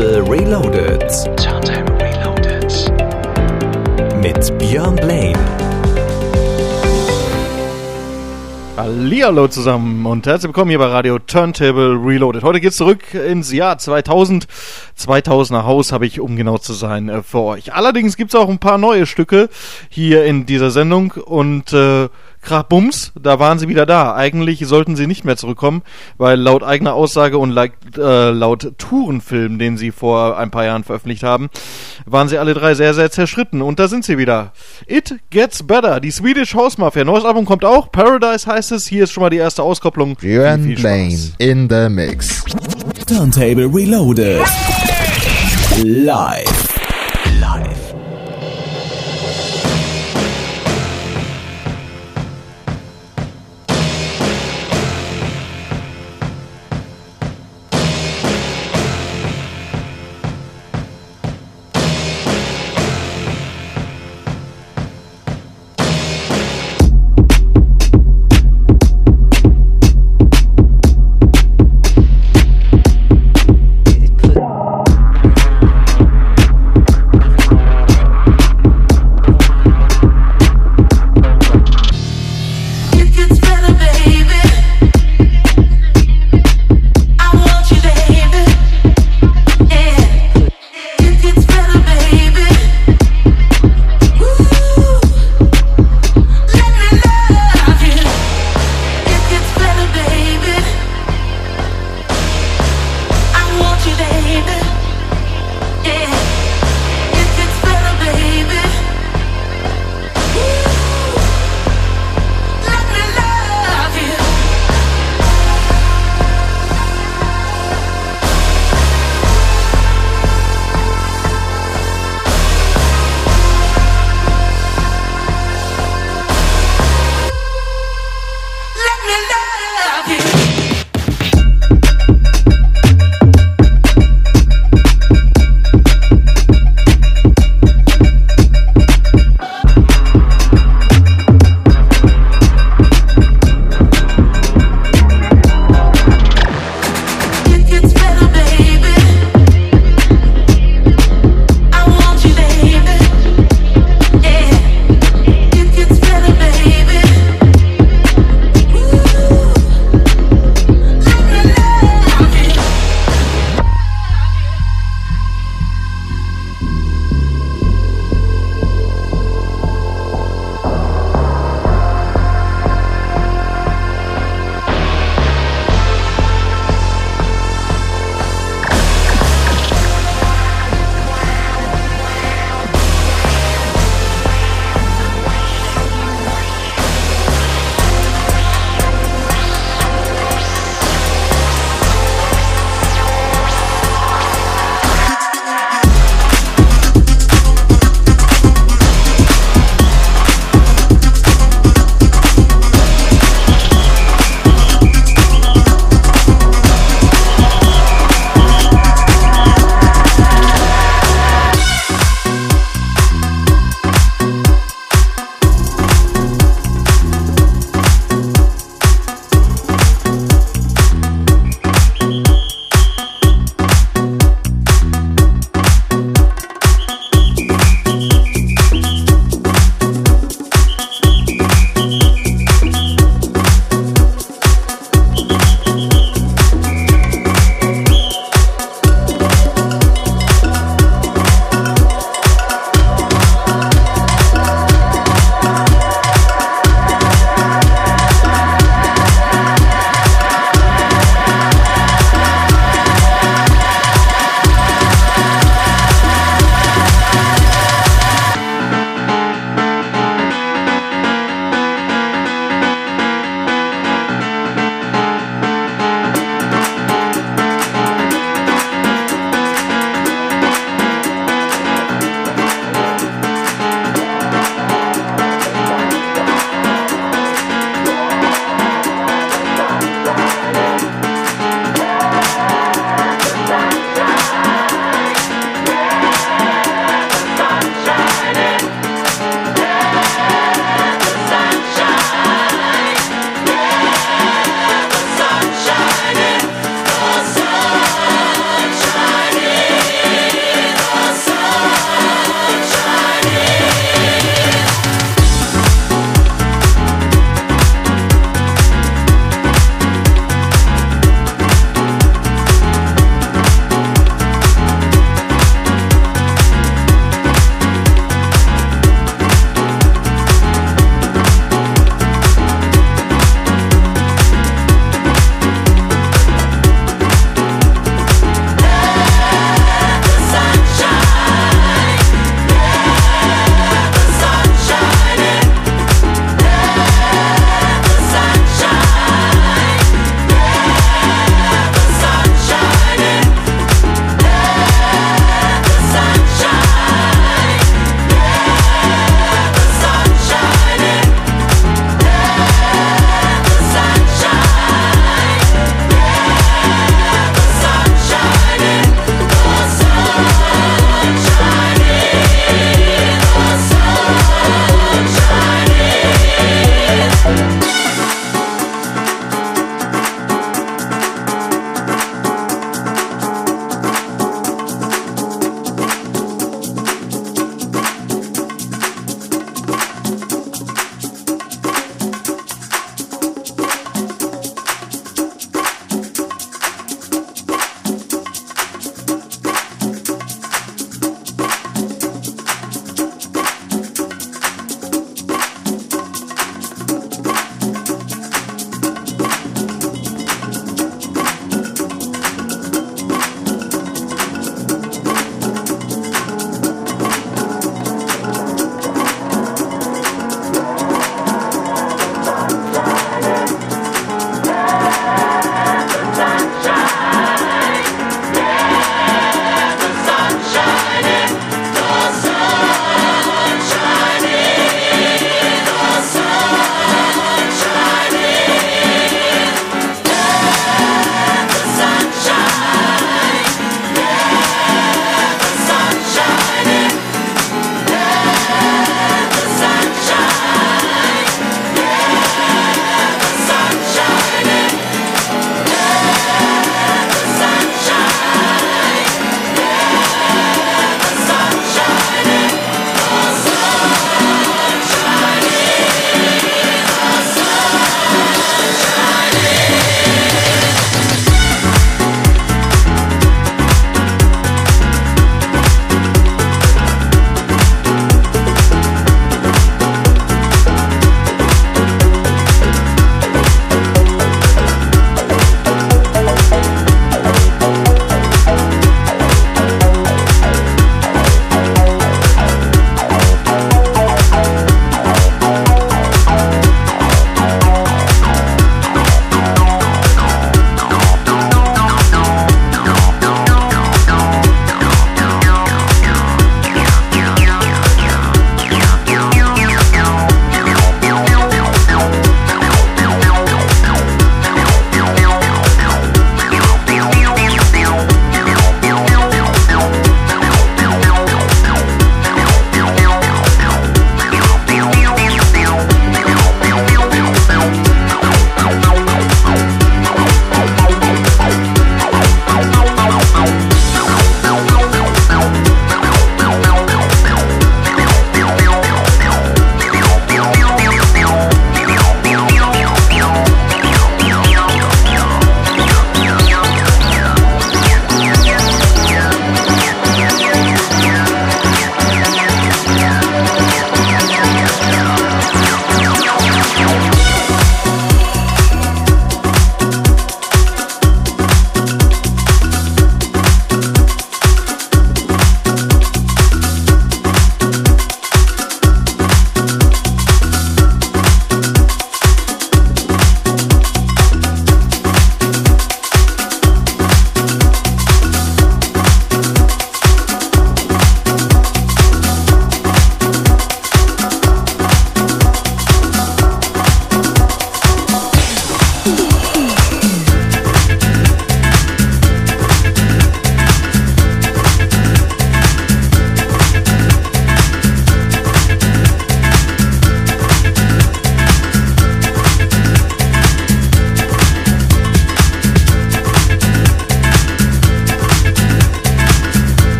Turntable Reloaded. Turntable Reloaded. Mit Björn Blaine. Hallihallo zusammen und herzlich willkommen hier bei Radio Turntable Reloaded. Heute geht's zurück ins Jahr 2000. 2000er Haus habe ich, um genau zu sein, äh, für euch. Allerdings gibt's auch ein paar neue Stücke hier in dieser Sendung und äh, Krabums, da waren sie wieder da. Eigentlich sollten sie nicht mehr zurückkommen, weil laut eigener Aussage und laut, äh, laut Tourenfilm, den sie vor ein paar Jahren veröffentlicht haben, waren sie alle drei sehr, sehr zerschritten. Und da sind sie wieder. It Gets Better, die Swedish House Mafia. Neues Album kommt auch. Paradise heißt es. Hier ist schon mal die erste Auskopplung. Björn Blaine in the Mix. Turntable Reloaded. Live.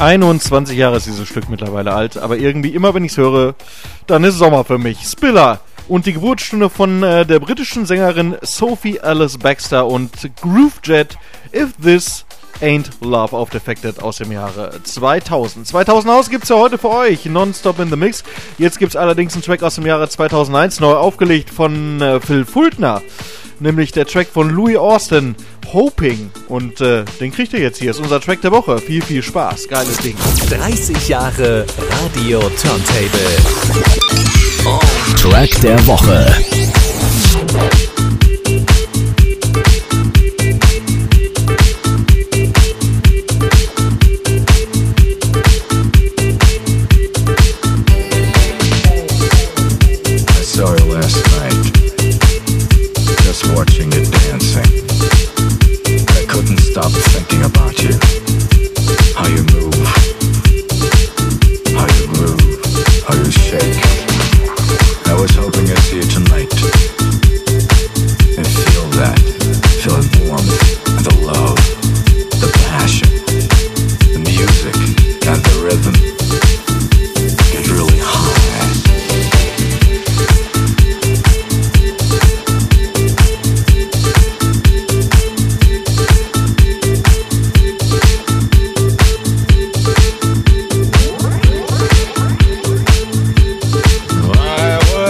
21 Jahre ist dieses Stück mittlerweile alt, aber irgendwie immer wenn ich es höre, dann ist Sommer für mich. Spiller und die Geburtsstunde von äh, der britischen Sängerin Sophie Alice Baxter und Groovejet If This Ain't Love auf Defected aus dem Jahre 2000. 2000 Haus gibt's ja heute für euch, nonstop in the Mix. Jetzt gibt's allerdings einen Track aus dem Jahre 2001, neu aufgelegt von äh, Phil Fultner. Nämlich der Track von Louis Austin, Hoping. Und äh, den kriegt ihr jetzt hier. Ist unser Track der Woche. Viel, viel Spaß. Geiles Ding. 30 Jahre Radio Turntable. Track der Woche. up.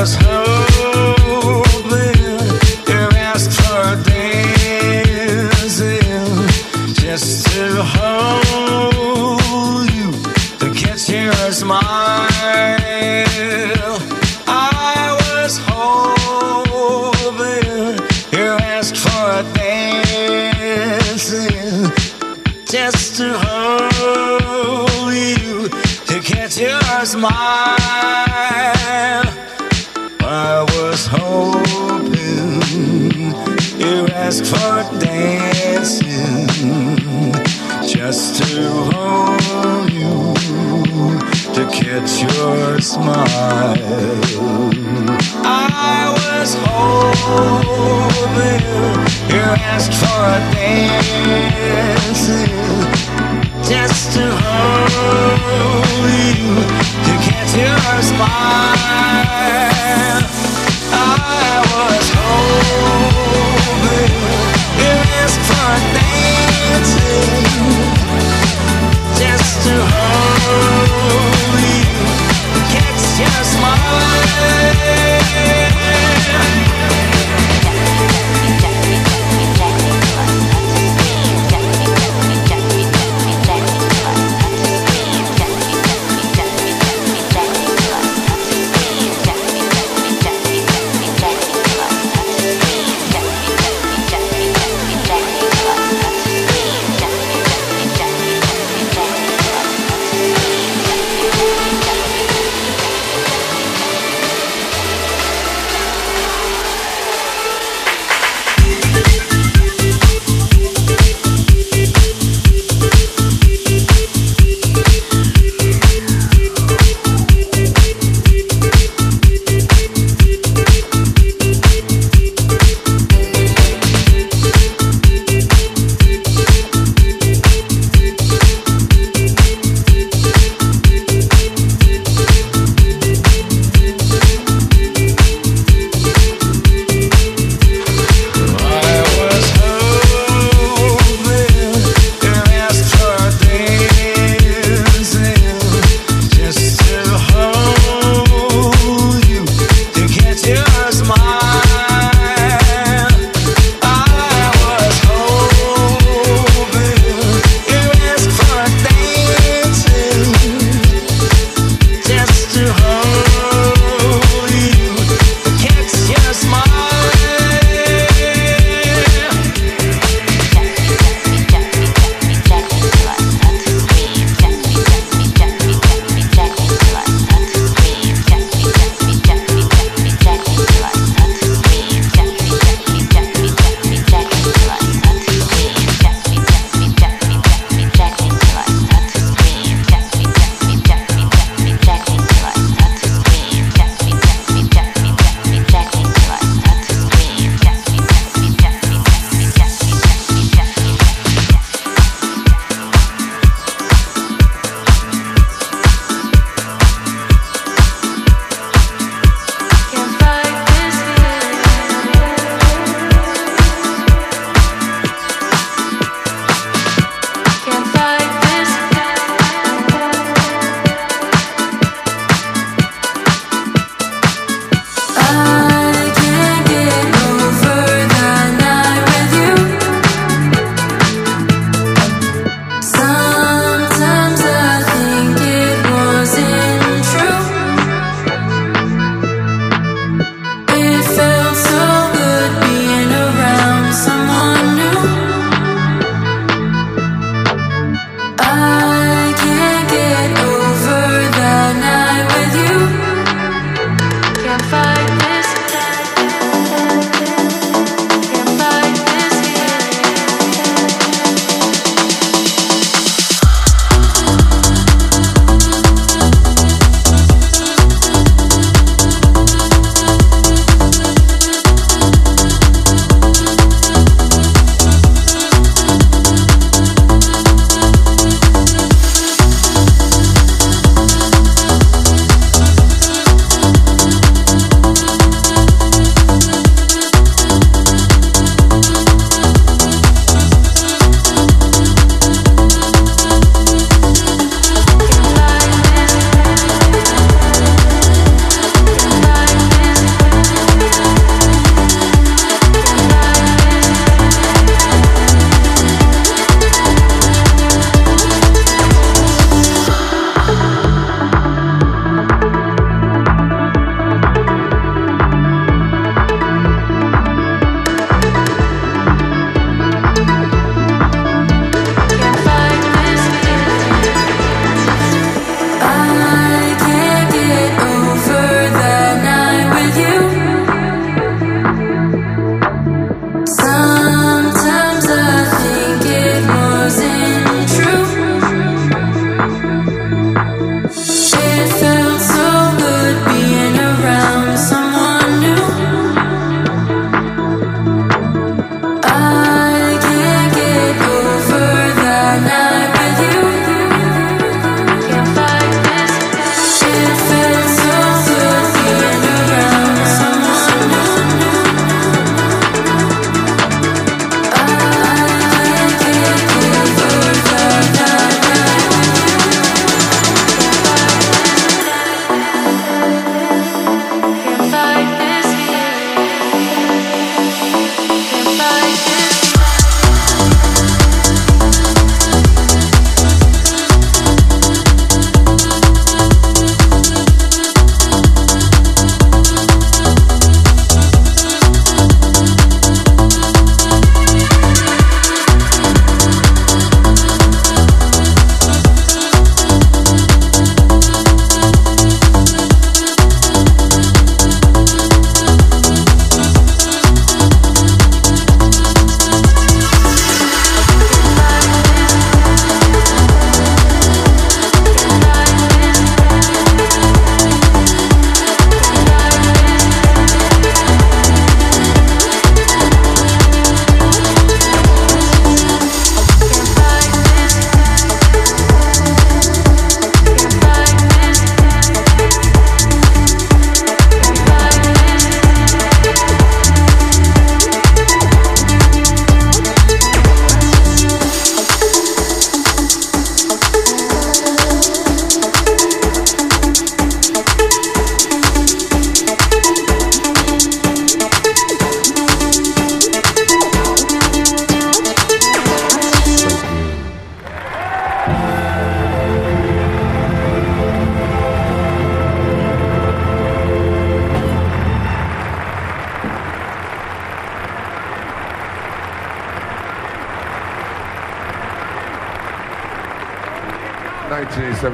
I was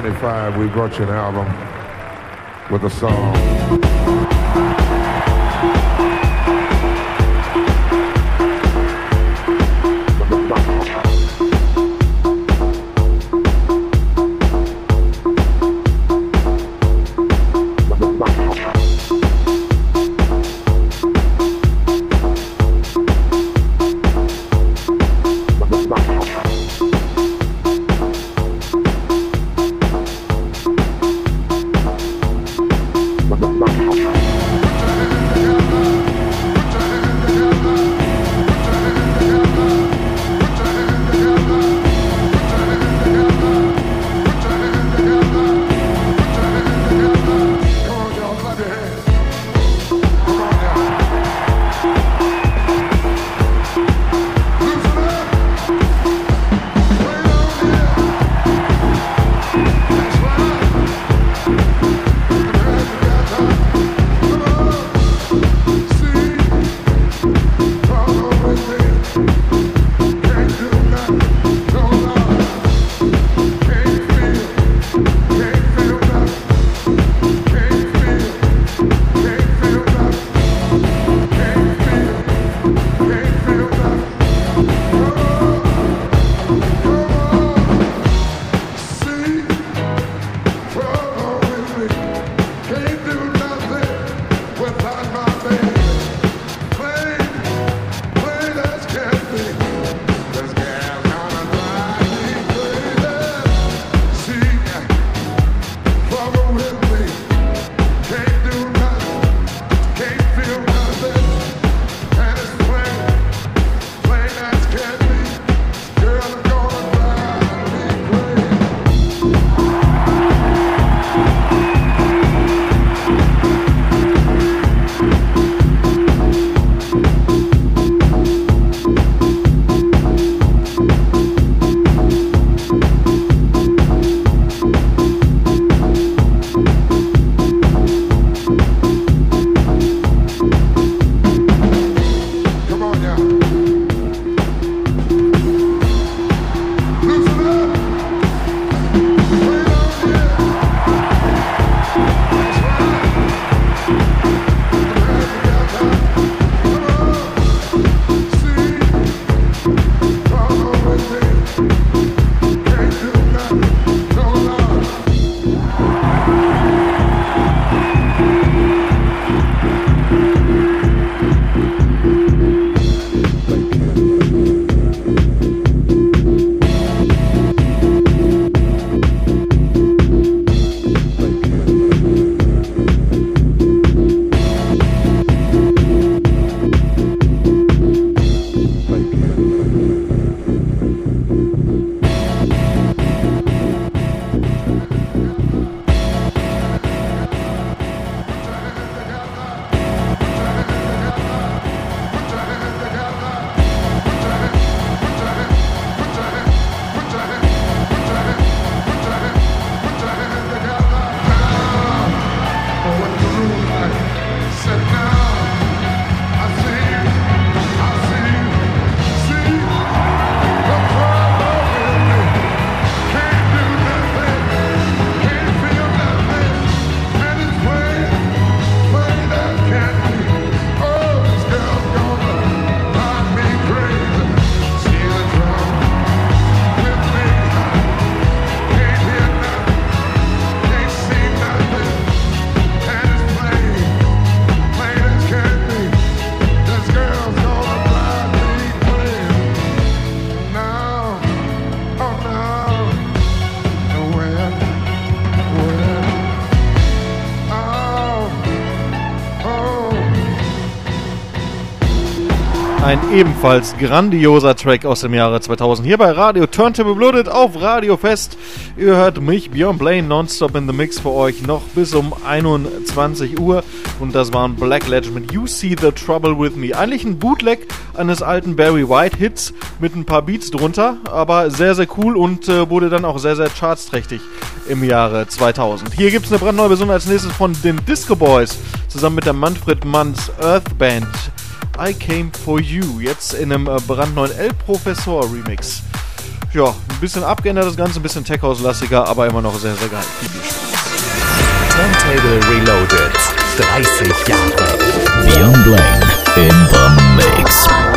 1975, we brought you an album with a song. Ein ebenfalls grandioser Track aus dem Jahre 2000 hier bei Radio Turntable Blooded auf Radio Fest. Ihr hört mich, Björn Blaine, nonstop in the Mix für euch noch bis um 21 Uhr. Und das waren Black Legend mit You See the Trouble with Me. Eigentlich ein Bootleg eines alten Barry White Hits mit ein paar Beats drunter, aber sehr, sehr cool und äh, wurde dann auch sehr, sehr chartsträchtig im Jahre 2000. Hier gibt es eine brandneue Version als nächstes von den Disco Boys zusammen mit der Manfred Manns Earth Band. I Came For You, jetzt in einem äh, brandneuen El Professor Remix. ja, ein bisschen abgeändert das Ganze, ein bisschen Tech House-lastiger, aber immer noch sehr, sehr geil. Viel, Spaß. Turntable Reloaded. 30 Jahre. Beyond Blaine in the Mix.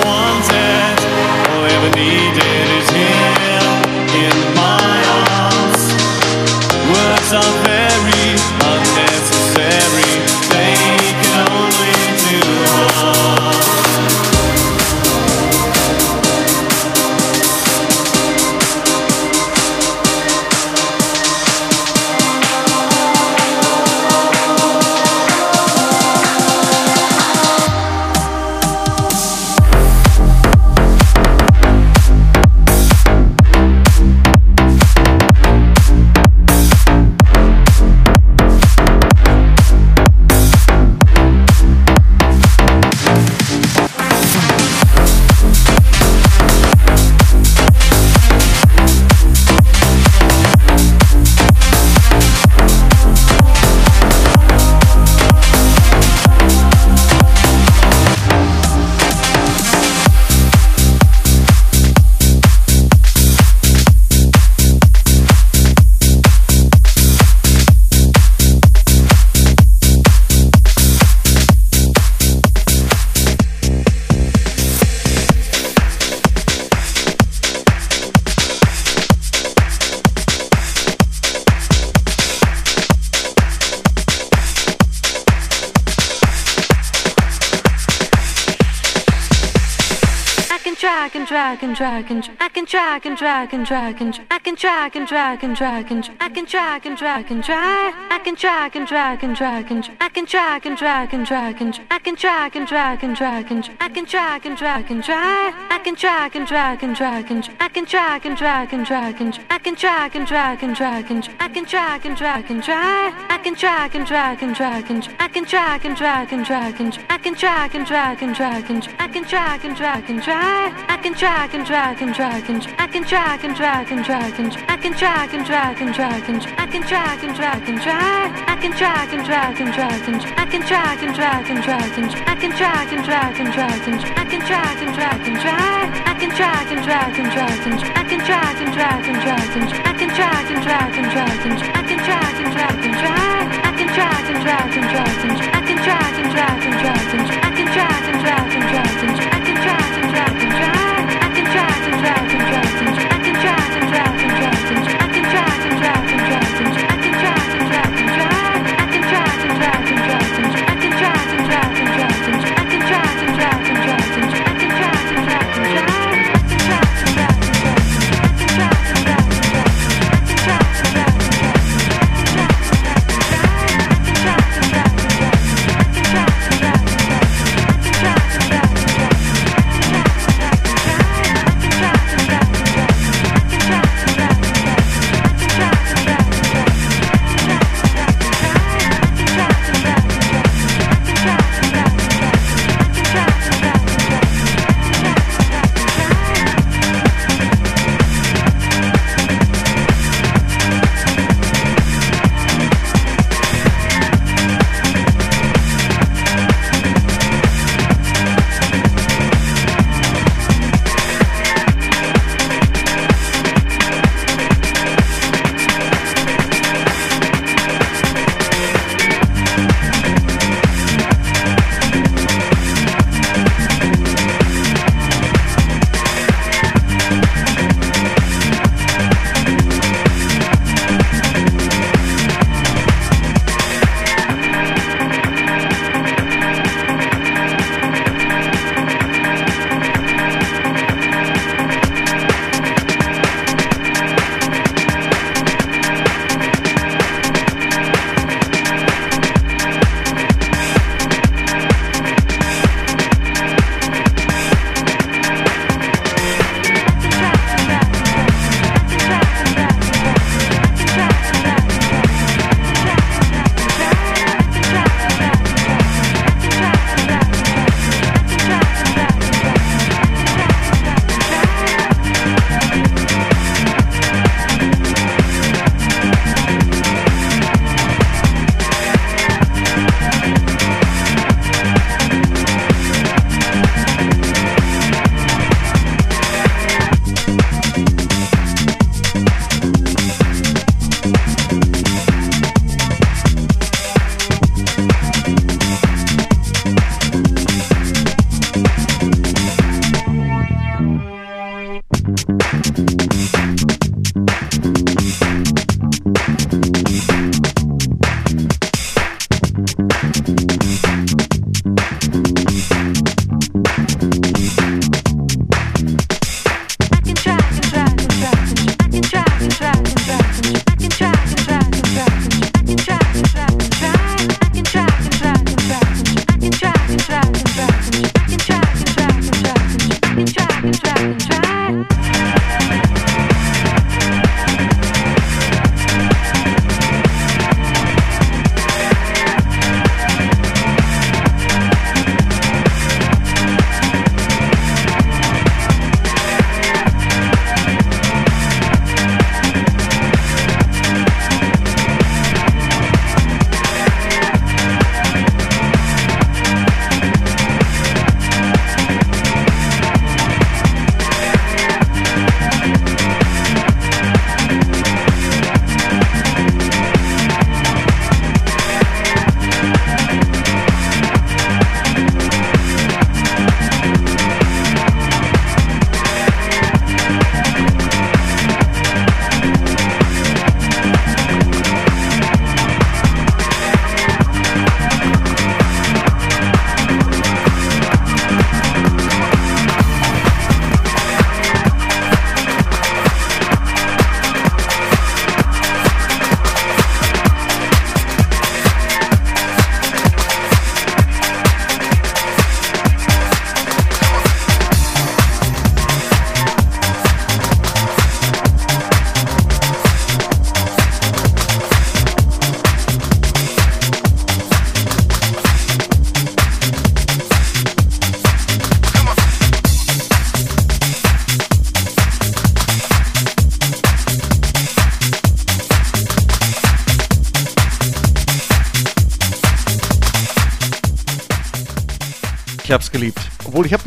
second and drag and drag and I can track and track and track and I can track and track and track and I can track and track and track. I can track and track and track and I can drag and track and track and I can drag and track and track and I can drag and track. and drag I can track and track and track and I can drag and track and track and I can drag and track and track and I can drag and track. and drag I can track and track and track and I can drag and track and track and I can drag and track and track and I can drag and track. and drag I can drag and drag and drag and I can drag and drag and drag and I can drag and drag and drag and I can drag and drag and drag I can drag and drag and drag and I can drag and drag and drag and I can drag and drag and drag and I can drag and drag and drag I can drag and drag and drag and I can drag and drag and drag and I can drag and drag and drag and I can drag and drag and drag I can drag and drag and drag and I can drag and drag and drag and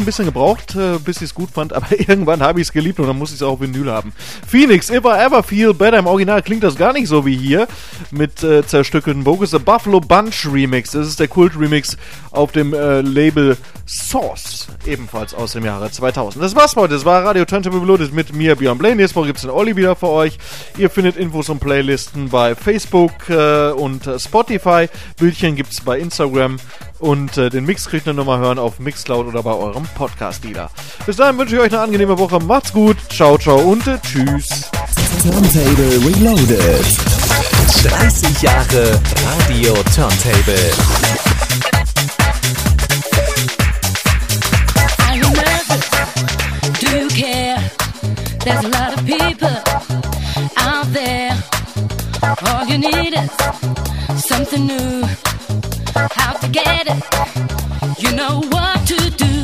ein bisschen gebraucht, äh, bis ich es gut fand, aber irgendwann habe ich es geliebt und dann muss ich es auch Vinyl haben. Phoenix, If I Ever Feel Better. Im Original klingt das gar nicht so wie hier mit äh, zerstückelten Vocals. The Buffalo Bunch Remix. Das ist der Kult-Remix auf dem äh, Label Source, ebenfalls aus dem Jahre 2000. Das war's für heute. Das war Radio Turntable Reloaded mit mir, Björn Blaine. Nächste Woche gibt's den Olli wieder für euch. Ihr findet Infos und Playlisten bei Facebook äh, und äh, Spotify. Bildchen gibt's bei Instagram. Und äh, den Mix kriegt ihr nochmal hören auf Mixcloud oder bei eurem Podcast-Dealer. Bis dahin wünsche ich euch eine angenehme Woche. Macht's gut. Ciao, ciao und äh, tschüss. Turntable Reloaded. 30 Jahre Radio Turntable. Are you nervous? Do you care? There's a lot of people out there. All you need is something new. How to get it? You know what to do.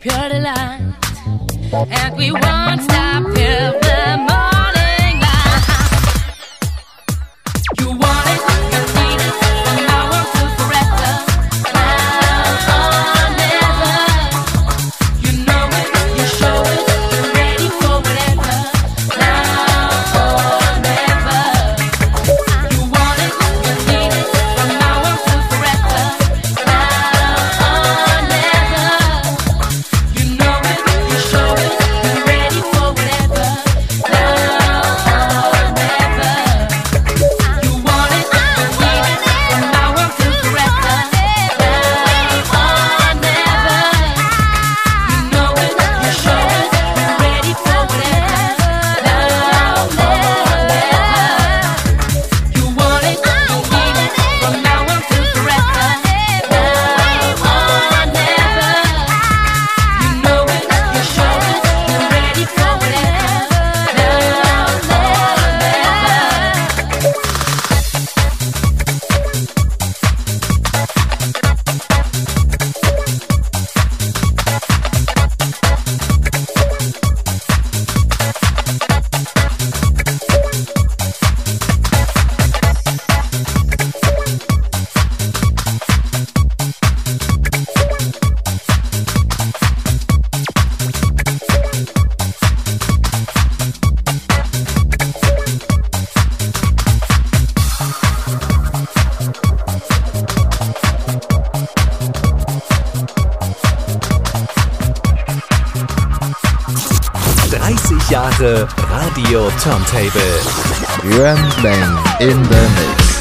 pure delight, and we want. Turntable. Rambling in the Mix.